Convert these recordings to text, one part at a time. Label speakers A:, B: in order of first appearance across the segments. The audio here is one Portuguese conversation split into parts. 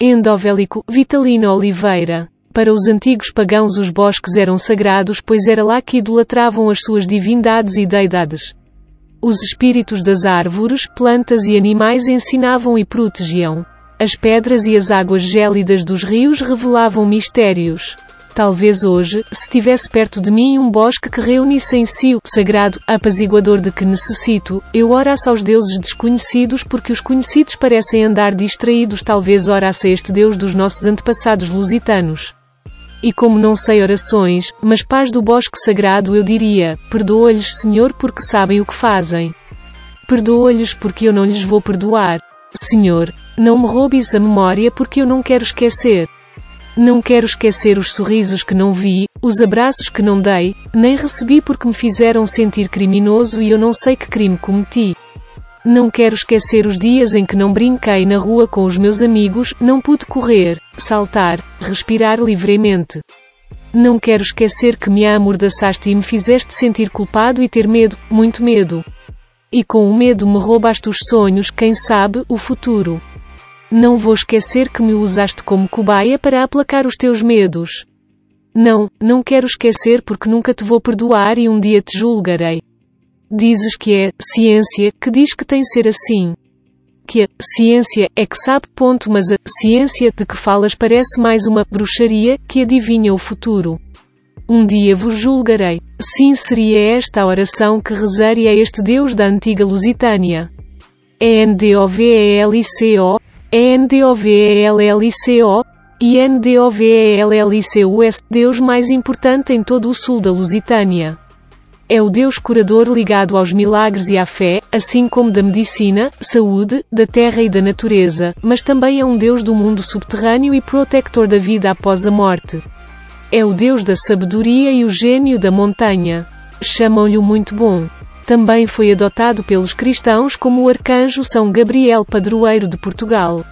A: Endovélico, Vitalino Oliveira. Para os antigos pagãos os bosques eram sagrados pois era lá que idolatravam as suas divindades e deidades. Os espíritos das árvores, plantas e animais ensinavam e protegiam. As pedras e as águas gélidas dos rios revelavam mistérios. Talvez hoje, se tivesse perto de mim um bosque que reunisse em si o sagrado, apaziguador de que necessito, eu orasse aos deuses desconhecidos porque os conhecidos parecem andar distraídos talvez orasse a este Deus dos nossos antepassados lusitanos. E como não sei orações, mas paz do bosque sagrado eu diria, perdoa-lhes Senhor porque sabem o que fazem. Perdoa-lhes porque eu não lhes vou perdoar. Senhor, não me roubes a memória porque eu não quero esquecer. Não quero esquecer os sorrisos que não vi, os abraços que não dei, nem recebi porque me fizeram sentir criminoso e eu não sei que crime cometi. Não quero esquecer os dias em que não brinquei na rua com os meus amigos, não pude correr, saltar, respirar livremente. Não quero esquecer que me amordaçaste e me fizeste sentir culpado e ter medo, muito medo. E com o medo me roubaste os sonhos, quem sabe, o futuro. Não vou esquecer que me usaste como cobaia para aplacar os teus medos. Não, não quero esquecer porque nunca te vou perdoar e um dia te julgarei. Dizes que é ciência que diz que tem ser assim. Que a ciência é que sabe, ponto, mas a ciência de que falas parece mais uma bruxaria que adivinha o futuro. Um dia vos julgarei. Sim, seria esta a oração que rezaria a este Deus da antiga Lusitânia. E-N-D-O-V-E-L-I-C-O, E-N-D-O-V-E-L-L-I-C-O, e N-D-O-V-E-L-L-I-C-U-S, Deus mais importante em todo o sul da Lusitânia. É o Deus curador ligado aos milagres e à fé, assim como da medicina, saúde, da terra e da natureza, mas também é um Deus do mundo subterrâneo e protector da vida após a morte. É o Deus da sabedoria e o gênio da montanha. Chamam-lhe o muito bom. Também foi adotado pelos cristãos como o arcanjo São Gabriel Padroeiro de Portugal.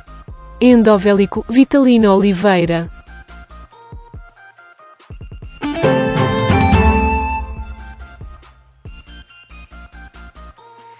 A: Endovélico, Vitalino Oliveira